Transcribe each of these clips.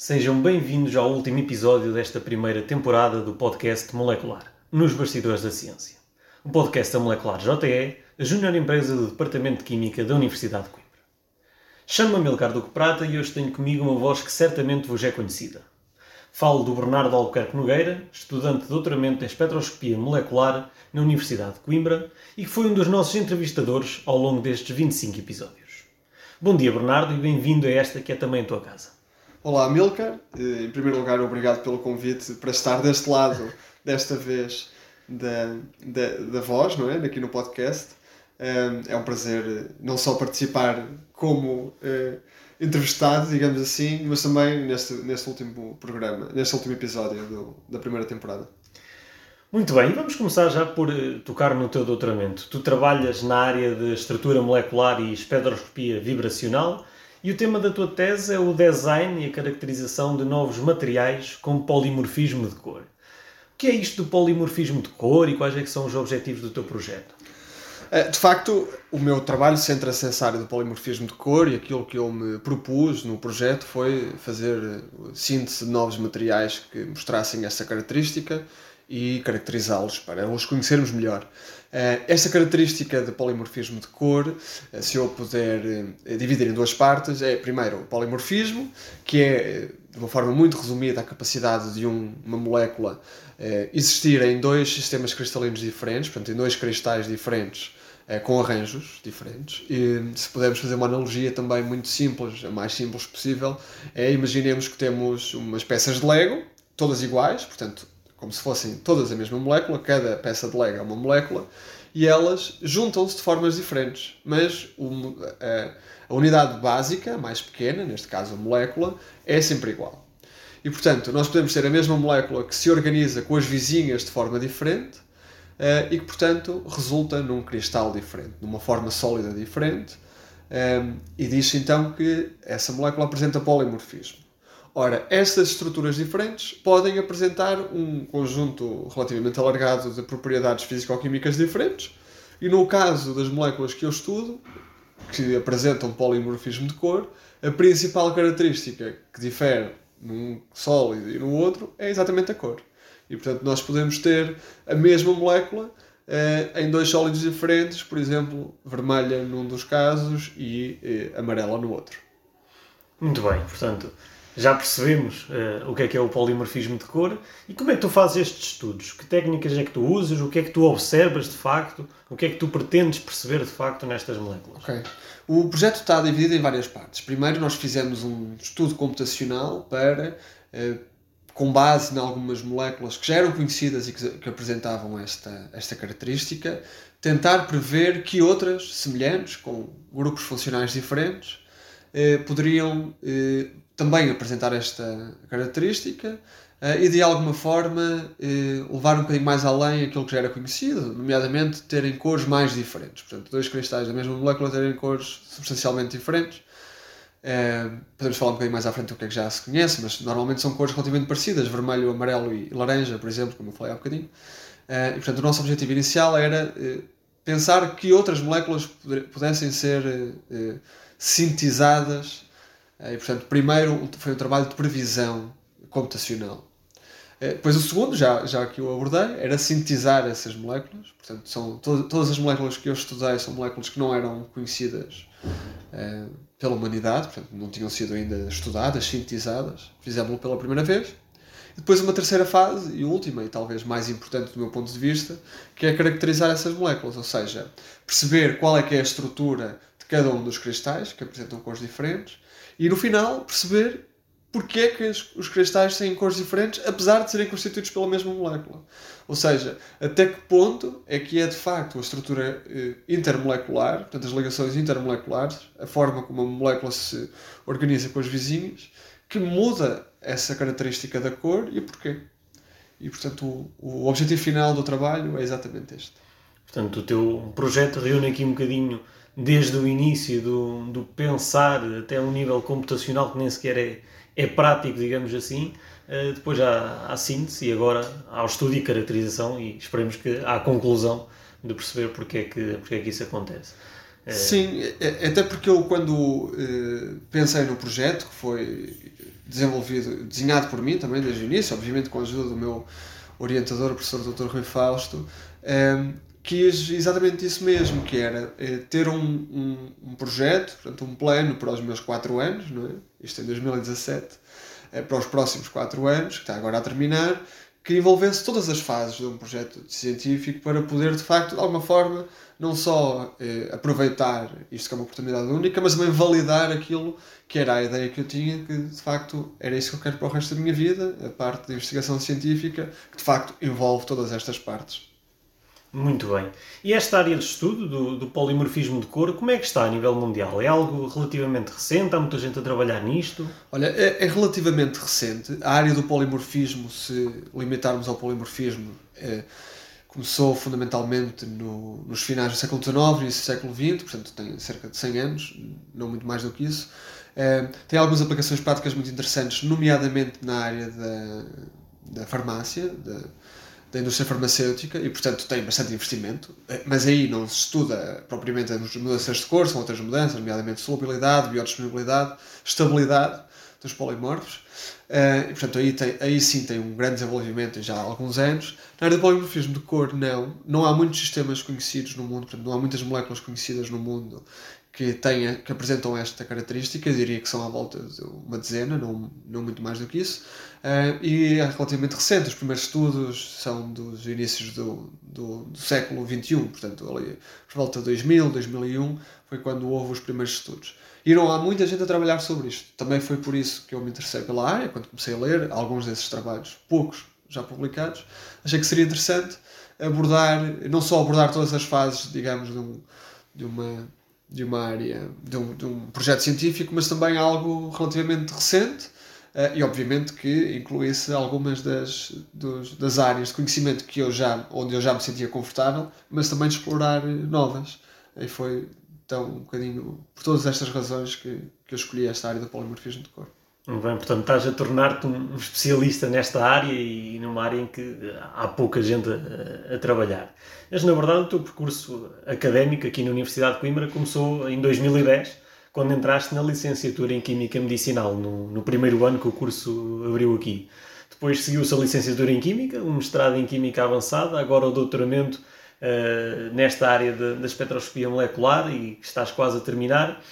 sejam bem-vindos ao último episódio desta primeira temporada do podcast Molecular, nos Bastidores da Ciência. O podcast da Molecular JE, a júnior empresa do Departamento de Química da Universidade de Coimbra. Chamo-me Amilcar Duque Prata e hoje tenho comigo uma voz que certamente vos é conhecida. Falo do Bernardo Albuquerque Nogueira, estudante de doutoramento em espectroscopia molecular na Universidade de Coimbra e que foi um dos nossos entrevistadores ao longo destes 25 episódios. Bom dia, Bernardo, e bem-vindo a esta que é também a tua casa. Olá, Milcar. Eh, Em primeiro lugar, obrigado pelo convite para estar deste lado, desta vez, da, da, da voz, não é? Aqui no podcast. Eh, É um prazer eh, não só participar como eh, entrevistado, digamos assim, mas também neste, neste último programa, neste último episódio do- da primeira temporada. Muito bem, vamos começar já por tocar no teu doutoramento. Tu trabalhas na área de estrutura molecular e espectroscopia vibracional e o tema da tua tese é o design e a caracterização de novos materiais com polimorfismo de cor. O que é isto do polimorfismo de cor e quais é são os objetivos do teu projeto? Eh, De facto, o meu trabalho centra-se nessa área do polimorfismo de cor e aquilo que eu me propus no projeto foi fazer eh, síntese de novos materiais que mostrassem essa característica e caracterizá-los para os conhecermos melhor. Eh, Esta característica de polimorfismo de cor, eh, se eu puder eh, dividir em duas partes, é primeiro o polimorfismo, que é, de uma forma muito resumida, a capacidade de um- uma molécula existir em dois sistemas cristalinos diferentes, portanto, em dois cristais diferentes, com arranjos diferentes. E se pudermos fazer uma analogia também muito simples, a mais simples possível, é imaginemos que temos umas peças de Lego, todas iguais, portanto, como se fossem todas a mesma molécula, cada peça de Lego é uma molécula, e elas juntam-se de formas diferentes, mas a, a unidade básica, mais pequena, neste caso a molécula, é sempre igual. E portanto, nós podemos ter a mesma molécula que se organiza com as vizinhas de forma diferente eh, e que, portanto, resulta num cristal diferente, numa forma sólida diferente. eh, e diz então que essa molécula apresenta polimorfismo. Ora, estas estruturas diferentes podem apresentar um conjunto relativamente alargado de propriedades físico-químicas diferentes, e no caso das moléculas que eu estudo, que apresentam polimorfismo de cor, a principal característica que difere num sólido e no outro é exatamente a cor. E portanto nós podemos ter a mesma molécula eh, em dois sólidos diferentes, por exemplo, vermelha num dos casos e eh, amarela no outro. Muito bem, portanto, já percebemos eh, o que é que é o polimorfismo de cor e como é que tu fazes estes estudos? Que técnicas é que tu usas? O que é que tu observas de facto? O que é que tu pretendes perceber de facto nestas moléculas? O projeto está dividido em várias partes. Primeiro, nós fizemos um estudo computacional para, eh, com base em algumas moléculas que já eram conhecidas e que, que apresentavam esta, esta característica, tentar prever que outras semelhantes, com grupos funcionais diferentes, eh, poderiam também apresentar esta característica eh, e de alguma forma eh, levar um bocadinho mais além aquilo que já era conhecido, nomeadamente terem cores mais diferentes. Portanto, dois cristais da mesma molécula terem cores substancialmente diferentes. Eh, podemos falar um bocadinho mais à frente do que é que já se conhece, mas normalmente são cores relativamente parecidas, vermelho, amarelo e laranja, por exemplo, como eu falei há bocadinho. E, portanto, o nosso objetivo inicial era pensar que outras moléculas pudessem ser sintetizadas. Eh, e, portanto, primeiro foi um trabalho de previsão computacional. Eh, Depois o segundo, já, já que eu abordei, era sintetizar essas moléculas. Portanto, são to- todas as moléculas que eu estudei são moléculas que não eram conhecidas eh, pela humanidade, portanto, não tinham sido ainda estudadas, sintetizadas. Fizemos-lo pela primeira vez. E depois uma terceira fase, e última, e talvez mais importante do meu ponto de vista, que é caracterizar essas moléculas, ou seja, perceber qual é que é a estrutura de cada um dos cristais, que apresentam cores diferentes, e no final perceber porque é que os, os cristais têm cores diferentes, apesar de serem constituídos pela mesma molécula. Ou seja, até que ponto é que é de facto a estrutura eh, intermolecular, portanto as ligações intermoleculares, a forma como a molécula se organiza com as vizinhas, que muda essa característica da cor e porquê. e portanto o, o objetivo final do trabalho é exatamente este. Portanto, o teu projeto reúne aqui um bocadinho desde o início do, do pensar até um nível computacional que nem sequer é, é prático, digamos assim, uh, depois há a síntese e agora ao estudo e caracterização e esperemos que a conclusão de perceber porque é que, porque é que isso acontece. Uh, Sim, é, é, até porque eu quando uh, pensei no projeto, que foi desenvolvido, desenhado por mim também desde o início, obviamente com a ajuda do meu orientador, o professor Dr. Rui Fausto, quis exatamente isso mesmo, que era eh, ter um, um, um, projeto, portanto, um plano para os meus 4 anos, não é? isto em 2017, eh, para os próximos 4 anos, que está agora a terminar, que envolvesse todas as fases de um projeto científico para poder, de facto, de alguma forma, não só eh, aproveitar isto que é uma oportunidade única, mas também validar aquilo que era a ideia que eu tinha, que de facto era isso que eu quero para o resto da minha vida, a parte de investigação científica, que de facto envolve todas estas partes. Muito bem. E esta área de estudo do, do, polimorfismo de cor, como é que está a nível mundial? É algo relativamente recente? Há muita gente a trabalhar nisto? Olha, é, é relativamente recente. A área do polimorfismo, se limitarmos ao polimorfismo, é, começou fundamentalmente no, nos finais do século XIX e do século XX, portanto tem cerca de 100 anos, não muito mais do que isso. É, tem algumas aplicações práticas muito interessantes, nomeadamente na área da, da farmácia, da, da indústria farmacêutica e, portanto, tem bastante investimento, eh, mas aí não se estuda propriamente as mudanças de cor, são outras mudanças, nomeadamente solubilidade, biodisponibilidade, estabilidade dos polimorfos. Eh, e, portanto, aí, tem, aí sim tem um grande desenvolvimento já há alguns anos. Na área do polimorfismo de cor, não. Não há muitos sistemas conhecidos no mundo, portanto, não há muitas moléculas conhecidas no mundo que, tenha, que apresentam esta característica, diria que são à volta de uma dezena, não, não muito mais do que isso, uh, e é relativamente recente, os primeiros estudos são dos inícios do, do, do, século XXI, portanto ali por volta de 2000, 2001, foi quando houve os primeiros estudos. E não há muita gente a trabalhar sobre isto. Também foi por isso que eu me interessei pela área, quando comecei a ler alguns desses trabalhos, poucos já publicados, achei que seria interessante abordar, não só abordar todas as fases, digamos, de, um, de uma de uma área, de um, de um projeto científico, mas também algo relativamente recente uh, e obviamente que incluísse algumas das, dos, das áreas de conhecimento que eu já, onde eu já me sentia confortável, mas também de explorar novas. E foi então um bocadinho por todas estas razões que, que eu escolhi esta área do polimorfismo de cor. Bem, portanto, estás a tornar-te um especialista nesta área e numa área em que há pouca gente a, a, trabalhar. Mas, na verdade, o teu percurso académico aqui na Universidade de Coimbra começou em 2010, quando entraste na licenciatura em Química Medicinal, no, no primeiro ano que o curso abriu aqui. Depois seguiu-se a licenciatura em Química, o mestrado em Química Avançada, agora o doutoramento uh, nesta área da espectroscopia molecular e estás quase a terminar.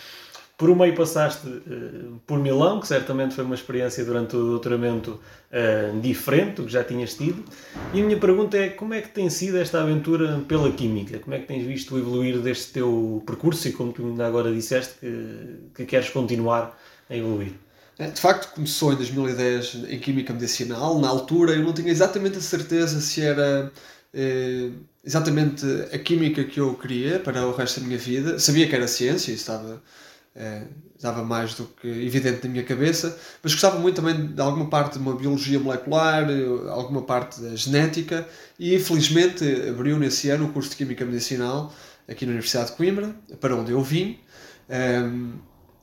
Por um meio passaste uh, por Milão, que certamente foi uma experiência durante o doutoramento uh, diferente do que já tinhas tido. E a minha pergunta é como é que tem sido esta aventura pela Química? Como é que tens visto o evoluir deste teu percurso e como tu ainda agora disseste que, que queres continuar a evoluir? É, de facto, começou em 2010 em Química Medicinal. Na altura eu não tinha exatamente a certeza se era eh, exatamente a química que eu queria para o resto da minha vida. Sabia que era ciência, e estava estava mais do que evidente na minha cabeça, mas gostava muito também de alguma parte de uma biologia molecular, alguma parte da genética, e infelizmente abriu nesse ano o curso de Química Medicinal aqui na Universidade de Coimbra, para onde eu vim. Ehm,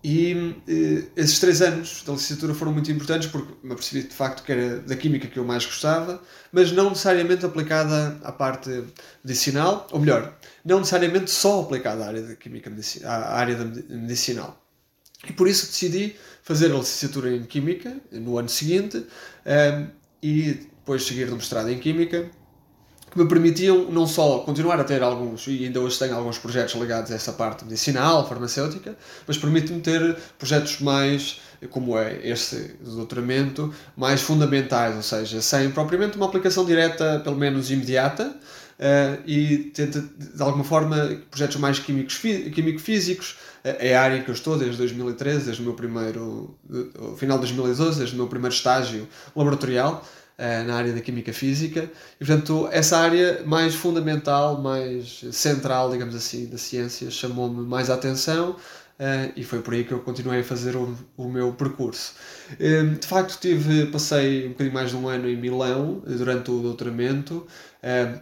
e eh, esses três anos da licenciatura foram muito importantes porque me apercebi de facto que era da química que eu mais gostava, mas não necessariamente aplicada à parte medicinal, ou melhor, não necessariamente só aplicada à área da química à área medicinal. E por isso decidi fazer a licenciatura em química no ano seguinte ehm, e depois seguir no mestrado em química que me permitiam não só continuar a ter alguns, e ainda hoje tenho alguns projetos ligados a essa parte medicinal, farmacêutica, mas permite-me ter projetos mais, como é este do doutoramento, mais fundamentais, ou seja, sem propriamente uma aplicação direta, pelo menos imediata, Uh, e tenta, de alguma forma, projetos mais químicos, químico-físicos. Uh, é a área que eu estou desde 2013, desde o meu primeiro, uh, final de 2012, desde o meu primeiro estágio laboratorial. Eh, na área da química física e portanto essa área mais fundamental mais central digamos assim da ciência chamou-me mais a atenção uh, e foi por aí que eu continuei a fazer o, o meu percurso. Uh, de facto, tive, passei um bocadinho mais de um ano em Milão durante o doutoramento,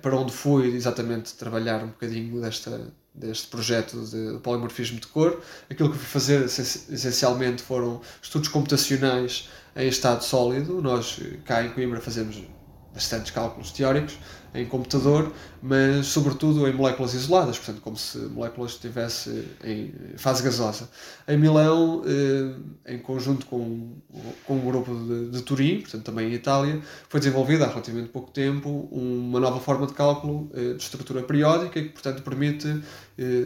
para onde fui exatamente trabalhar um bocadinho desta, deste projeto de polimorfismo de cor. Aquilo que fui fazer essencialmente foram estudos computacionais em estado sólido. Nós cá em Coimbra fazemos bastantes cálculos teóricos em computador, mas sobretudo em moléculas isoladas, portanto, como se moléculas estivesse em fase gasosa. Em Milão, eh, em conjunto com, com um grupo de, de Turim, portanto, também em Itália, foi desenvolvida há relativamente pouco tempo uma nova forma de cálculo eh, de estrutura periódica que, portanto, permite eh,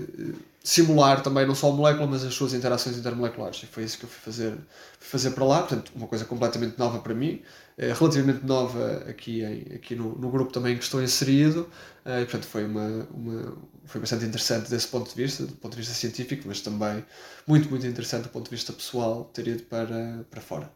simular também não só a molécula, mas as suas interações intermoleculares. E foi isso que eu fui fazer, fui fazer para lá, portanto, uma coisa completamente nova para mim, é relativamente nova aqui, em, aqui no, no grupo também que estou inserido, eh, e, portanto, foi, uma, uma, foi bastante interessante desse ponto de vista, do ponto de vista científico, mas também muito, muito interessante do ponto de vista pessoal ter ido para, para fora.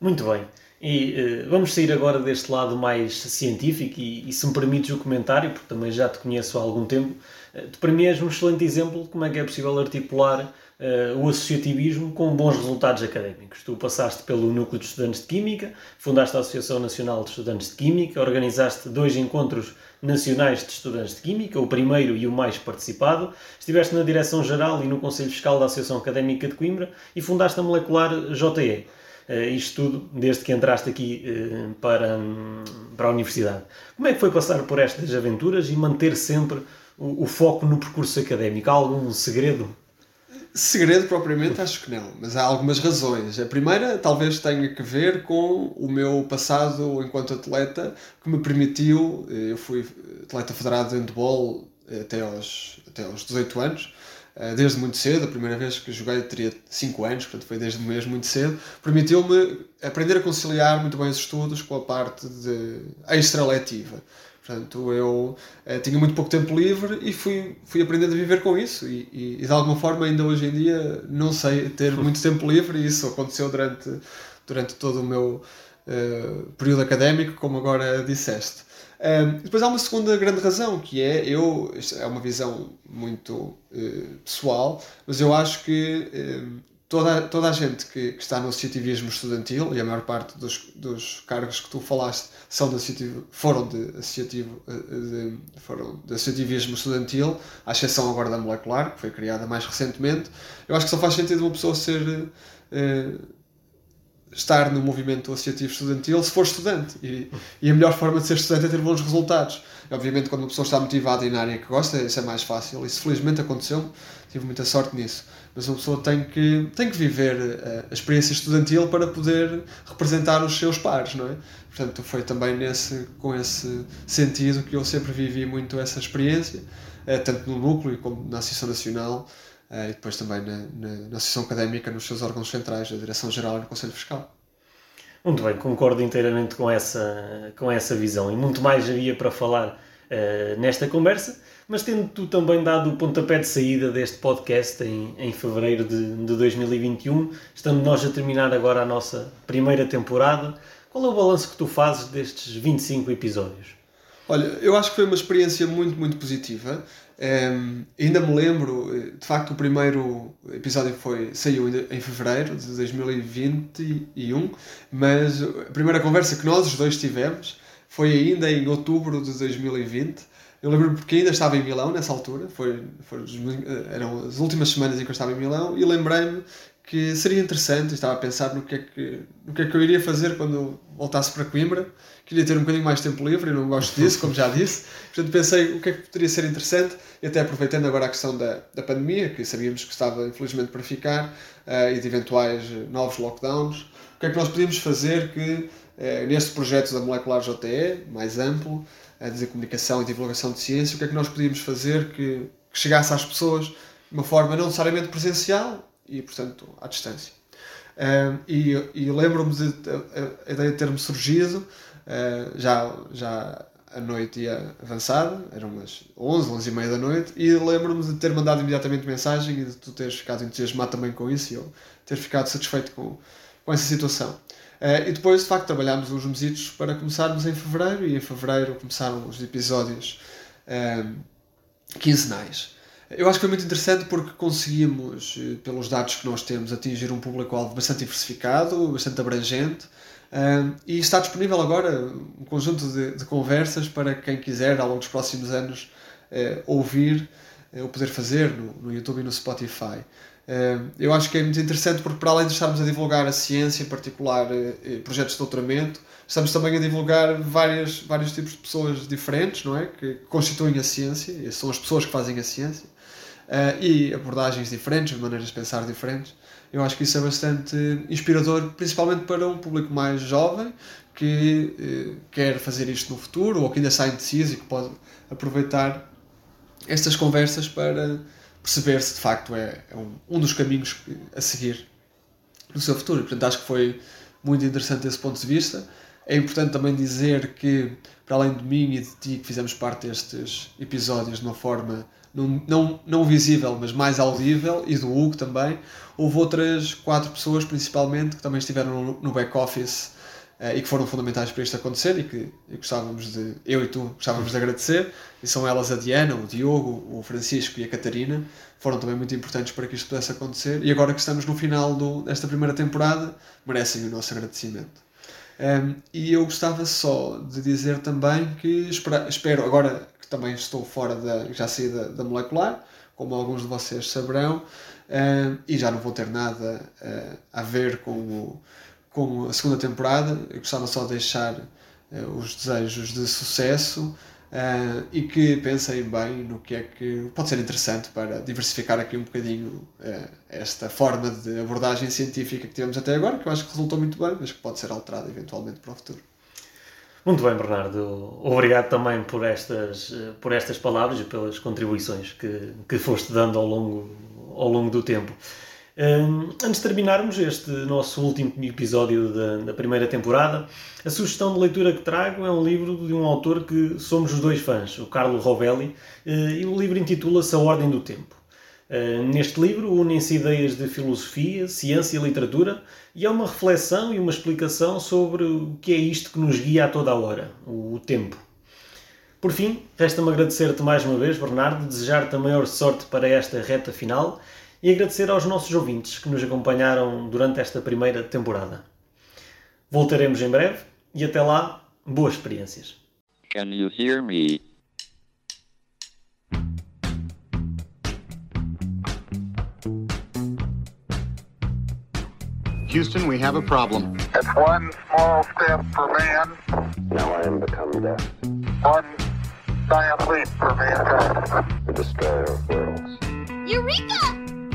Muito bem. E uh, vamos sair agora deste lado mais científico e, e, se me permites o comentário, porque também já te conheço há algum tempo, uh, tu para mim és um excelente exemplo de como é que é possível articular uh, o associativismo com bons resultados académicos. Tu passaste pelo Núcleo de Estudantes de Química, fundaste a Associação Nacional de Estudantes de Química, organizaste dois encontros nacionais de estudantes de Química, o primeiro e o mais participado, estiveste na Direção-Geral e no Conselho Fiscal da Associação Académica de Coimbra e fundaste a molecular JE. Uh, isto tudo desde que entraste aqui uh, para, para a universidade. Como é que foi passar por estas aventuras e manter sempre o, o foco no percurso académico? Há algum segredo? Segredo propriamente acho que não, mas há algumas razões. A primeira talvez tenha que ver com o meu passado enquanto atleta que me permitiu, eh, eu fui atleta federado de handball até aos, até aos 18 anos, eh, desde muito cedo, a primeira vez que joguei teria 5 anos, portanto foi desde mesmo muito cedo, permitiu-me aprender a conciliar muito bem os estudos com a parte de extra-letiva. Portanto, eu eh, tinha muito pouco tempo livre e fui, fui aprendendo a viver com isso. E, e, e, de alguma forma, ainda hoje em dia, não sei ter muito tempo livre, e isso aconteceu durante, durante todo o meu uh, período académico, como agora disseste. Depois há uma segunda grande razão, que é eu, é uma visão muito uh, pessoal, mas eu acho que uh, toda, toda a gente que, que, está no associativismo estudantil, e a maior parte dos, dos cargos que tu falaste são de associativo, foram, de associativo, uh, de, foram de associativismo estudantil, à exceção agora da molecular, que foi criada mais recentemente, eu acho que só faz sentido uma pessoa ser estar no movimento associativo estudantil se for estudante. E, e, a melhor forma de ser estudante é ter bons resultados. E, obviamente, quando uma pessoa está motivada e na área que gosta, isso é mais fácil. Isso felizmente aconteceu, tive muita sorte nisso. Mas uma pessoa tem que, tem que viver a, eh, a experiência estudantil para poder representar os seus pares, não é? Portanto, foi também nesse, com esse sentido que eu sempre vivi muito essa experiência, eh, tanto no núcleo como na Associação Nacional e depois também na, na, na Associação Académica, nos seus órgãos centrais, a Direção-Geral e no Conselho Fiscal. Muito bem, concordo inteiramente com essa, com essa visão e muito mais havia para falar uh, nesta conversa, mas tendo tu também dado o pontapé de saída deste podcast em, em fevereiro de, de 2021, estando nós a terminar agora a nossa primeira temporada, qual é o balanço que tu fazes destes 25 episódios? Olha, eu acho que foi uma experiência muito, muito positiva. Um, ainda me lembro, eh, de facto, o primeiro episódio foi, saiu em fevereiro de 2021, mas a primeira conversa que nós os dois tivemos foi ainda em outubro de 2020. Eu lembro porque ainda estava em Milão nessa altura, foi, foi, eh, eram as últimas semanas em que eu estava em Milão, e lembrei-me que seria interessante, estava a pensar no que, é que, no que é que eu iria fazer quando voltasse para Coimbra. Queria ter um bocadinho mais tempo livre e não gosto disso, como já disse. Portanto, pensei o que é que poderia ser interessante e até aproveitando agora a questão da, da pandemia, que sabíamos que estava infelizmente para ficar, uh, e de eventuais novos lockdowns, o que é que nós podíamos fazer que uh, neste projeto da Molecular JTE, mais amplo, uh, de comunicação e divulgação de ciência, o que é que nós podíamos fazer que, que chegasse às pessoas de uma forma não necessariamente presencial e, portanto, à distância. Uh, e, e lembro-me de a, ideia de ter-me surgido uh, já, já a noite ia avançada, eram umas 11, 11 e meia da noite, e lembro-me de ter mandado imediatamente mensagem e de tu teres ficado entusiasmado também com isso e eu ter ficado satisfeito com, com essa situação. Uh, e depois, de facto, trabalhámos uns mesitos para começarmos em fevereiro, e em fevereiro começaram os episódios quinzenais. Eu acho que foi muito interessante porque conseguimos, eh, pelos dados que nós temos, atingir um público-alvo bastante diversificado, bastante abrangente. E está disponível agora um conjunto de, de, conversas para quem quiser, ao longo dos próximos anos, uh, ouvir uh, ou poder fazer no, no, YouTube e no Spotify. Eu acho que é muito interessante porque, para além de estarmos a divulgar a ciência, em particular projetos de doutoramento, estamos também a divulgar várias, vários tipos de pessoas diferentes, não é? Que constituem a ciência, são as pessoas que fazem a ciência, e abordagens diferentes, maneiras de pensar diferentes. Eu acho que isso é bastante inspirador, principalmente para um público mais jovem que eh, quer fazer isto no futuro ou que ainda está indeciso e que pode aproveitar estas conversas para perceber se de facto é, é um, um dos caminhos a seguir no seu futuro. Portanto, acho que foi muito interessante esse ponto de vista. É importante também dizer que, para além de mim e de ti, que fizemos parte destes episódios de uma forma não, não, não visível, mas mais audível, e do Hugo também, houve outras quatro pessoas, principalmente, que também estiveram no, no back-office e que foram fundamentais para isto acontecer e que e gostávamos de, eu e tu, gostávamos de agradecer. E são elas a Diana, o Diogo, o Francisco e a Catarina. Foram também muito importantes para que isto pudesse acontecer. E agora que estamos no final do, desta primeira temporada, merecem o nosso agradecimento. Um, e eu gostava só de dizer também que espero, espero agora que também estou fora da. já saí da, da molecular, como alguns de vocês saberão, uh, e já não vou ter nada uh, a ver com, o, com a segunda temporada. Eu gostava só de deixar uh, os desejos de sucesso Uh, e que pensem bem no que é que pode ser interessante para diversificar aqui um bocadinho uh, esta forma de abordagem científica que tivemos até agora, que eu acho que resultou muito bem, mas que pode ser alterada eventualmente para o futuro. Muito bem, Bernardo. Obrigado também por estas, por estas palavras e pelas contribuições que, que foste dando ao longo, ao longo do tempo. Um, antes de terminarmos este nosso último episódio da, da, primeira temporada, a sugestão de leitura que trago é um livro de um autor que somos os dois fãs, o Carlo Rovelli, uh, e o livro intitula-se A Ordem do Tempo. Uh, neste livro unem-se ideias de filosofia, ciência e literatura e é uma reflexão e uma explicação sobre o que é isto que nos guia a toda a hora, o, o tempo. Por fim, resta-me agradecer-te mais uma vez, Bernardo, desejar-te a maior sorte para esta reta final e agradecer aos nossos ouvintes que nos acompanharam durante esta primeira temporada. Voltaremos em breve e até lá, boas experiências. Can you hear me? Houston, we have a problem. It's one small step for man. Now I am become death. One giant leap for mankind. The destroyer of worlds. Eureka!